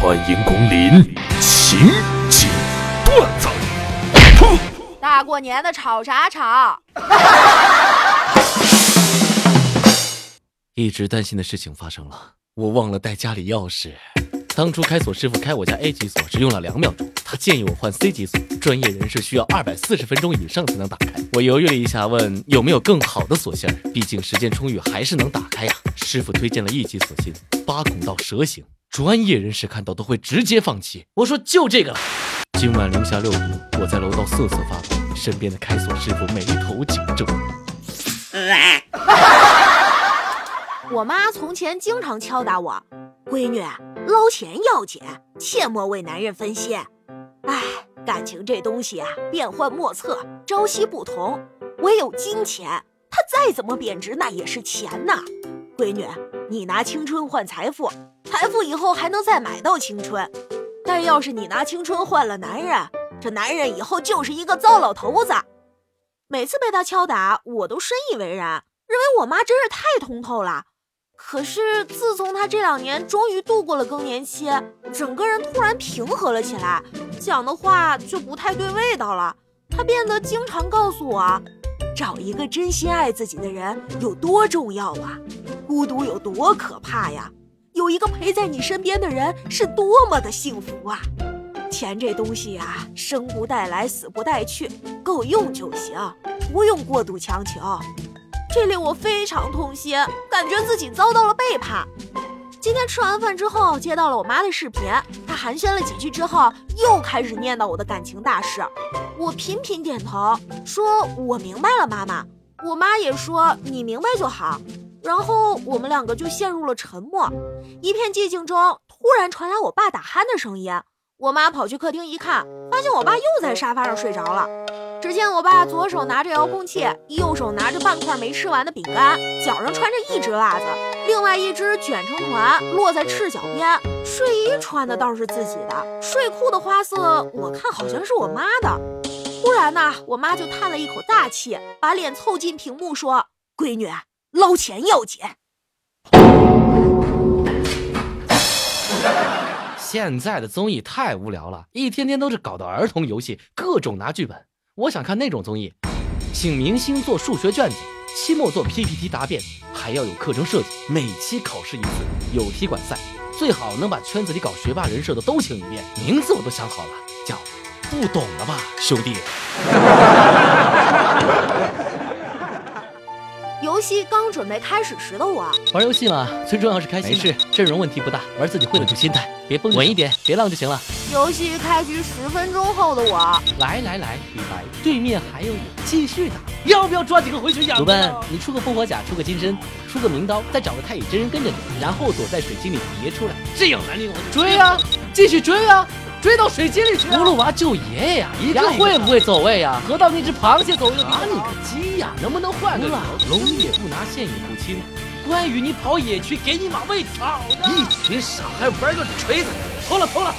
欢迎光临情景段子。大过年的吵啥吵？一直担心的事情发生了，我忘了带家里钥匙。当初开锁师傅开我家 A 级锁只用了两秒钟，他建议我换 C 级锁，专业人士需要二百四十分钟以上才能打开。我犹豫了一下，问有没有更好的锁芯儿，毕竟时间充裕还是能打开呀。师傅推荐了一级锁芯，八孔到蛇形，专业人士看到都会直接放弃。我说就这个了。今晚零下六度，我在楼道瑟瑟发抖，身边的开锁师傅眉头紧皱。我妈从前经常敲打我，闺女，捞钱要紧，切莫为男人分心。哎，感情这东西啊，变幻莫测，朝夕不同。唯有金钱，它再怎么贬值，那也是钱呐。闺女，你拿青春换财富，财富以后还能再买到青春。但要是你拿青春换了男人，这男人以后就是一个糟老头子。每次被他敲打，我都深以为然，认为我妈真是太通透了。可是自从他这两年终于度过了更年期，整个人突然平和了起来，讲的话就不太对味道了。他变得经常告诉我，找一个真心爱自己的人有多重要啊，孤独有多可怕呀，有一个陪在你身边的人是多么的幸福啊。钱这东西呀，生不带来，死不带去，够用就行，不用过度强求。这令我非常痛心，感觉自己遭到了背叛。今天吃完饭之后，接到了我妈的视频，她寒暄了几句之后，又开始念叨我的感情大事。我频频点头，说我明白了，妈妈。我妈也说你明白就好。然后我们两个就陷入了沉默，一片寂静中，突然传来我爸打鼾的声音。我妈跑去客厅一看，发现我爸又在沙发上睡着了。只见我爸左手拿着遥控器，右手拿着半块没吃完的饼干，脚上穿着一只袜子，另外一只卷成团落在赤脚边。睡衣穿的倒是自己的，睡裤的花色我看好像是我妈的。忽然呢，我妈就叹了一口大气，把脸凑近屏幕说：“闺女，捞钱要紧。”现在的综艺太无聊了，一天天都是搞的儿童游戏，各种拿剧本。我想看那种综艺，请明星做数学卷子，期末做 PPT 答辩，还要有课程设计，每期考试一次，有踢馆赛，最好能把圈子里搞学霸人设的都请一遍。名字我都想好了，叫不懂了吧，兄弟。游戏刚准备开始时的我，玩游戏嘛，最重要是开心。没事，阵容问题不大，玩自己会的就心态，别崩稳一点，别浪就行了。游戏开局十分钟后的我，来来来，李白，对面还有你，继续打，要不要抓几个回血养？鲁班，你出个复活甲，出个金身，出个名刀，再找个太乙真人跟着你，然后躲在水晶里别出来，这样难令我追啊，继续追啊！追到水井里去！葫芦娃救爷爷呀！一个会不会走位呀？河道那只螃蟹走位，啊你个鸡呀！能不能换个？龙也不拿，线也不清。关羽，你跑野区，给你马喂草的。一群傻孩玩个锤子，投了投了。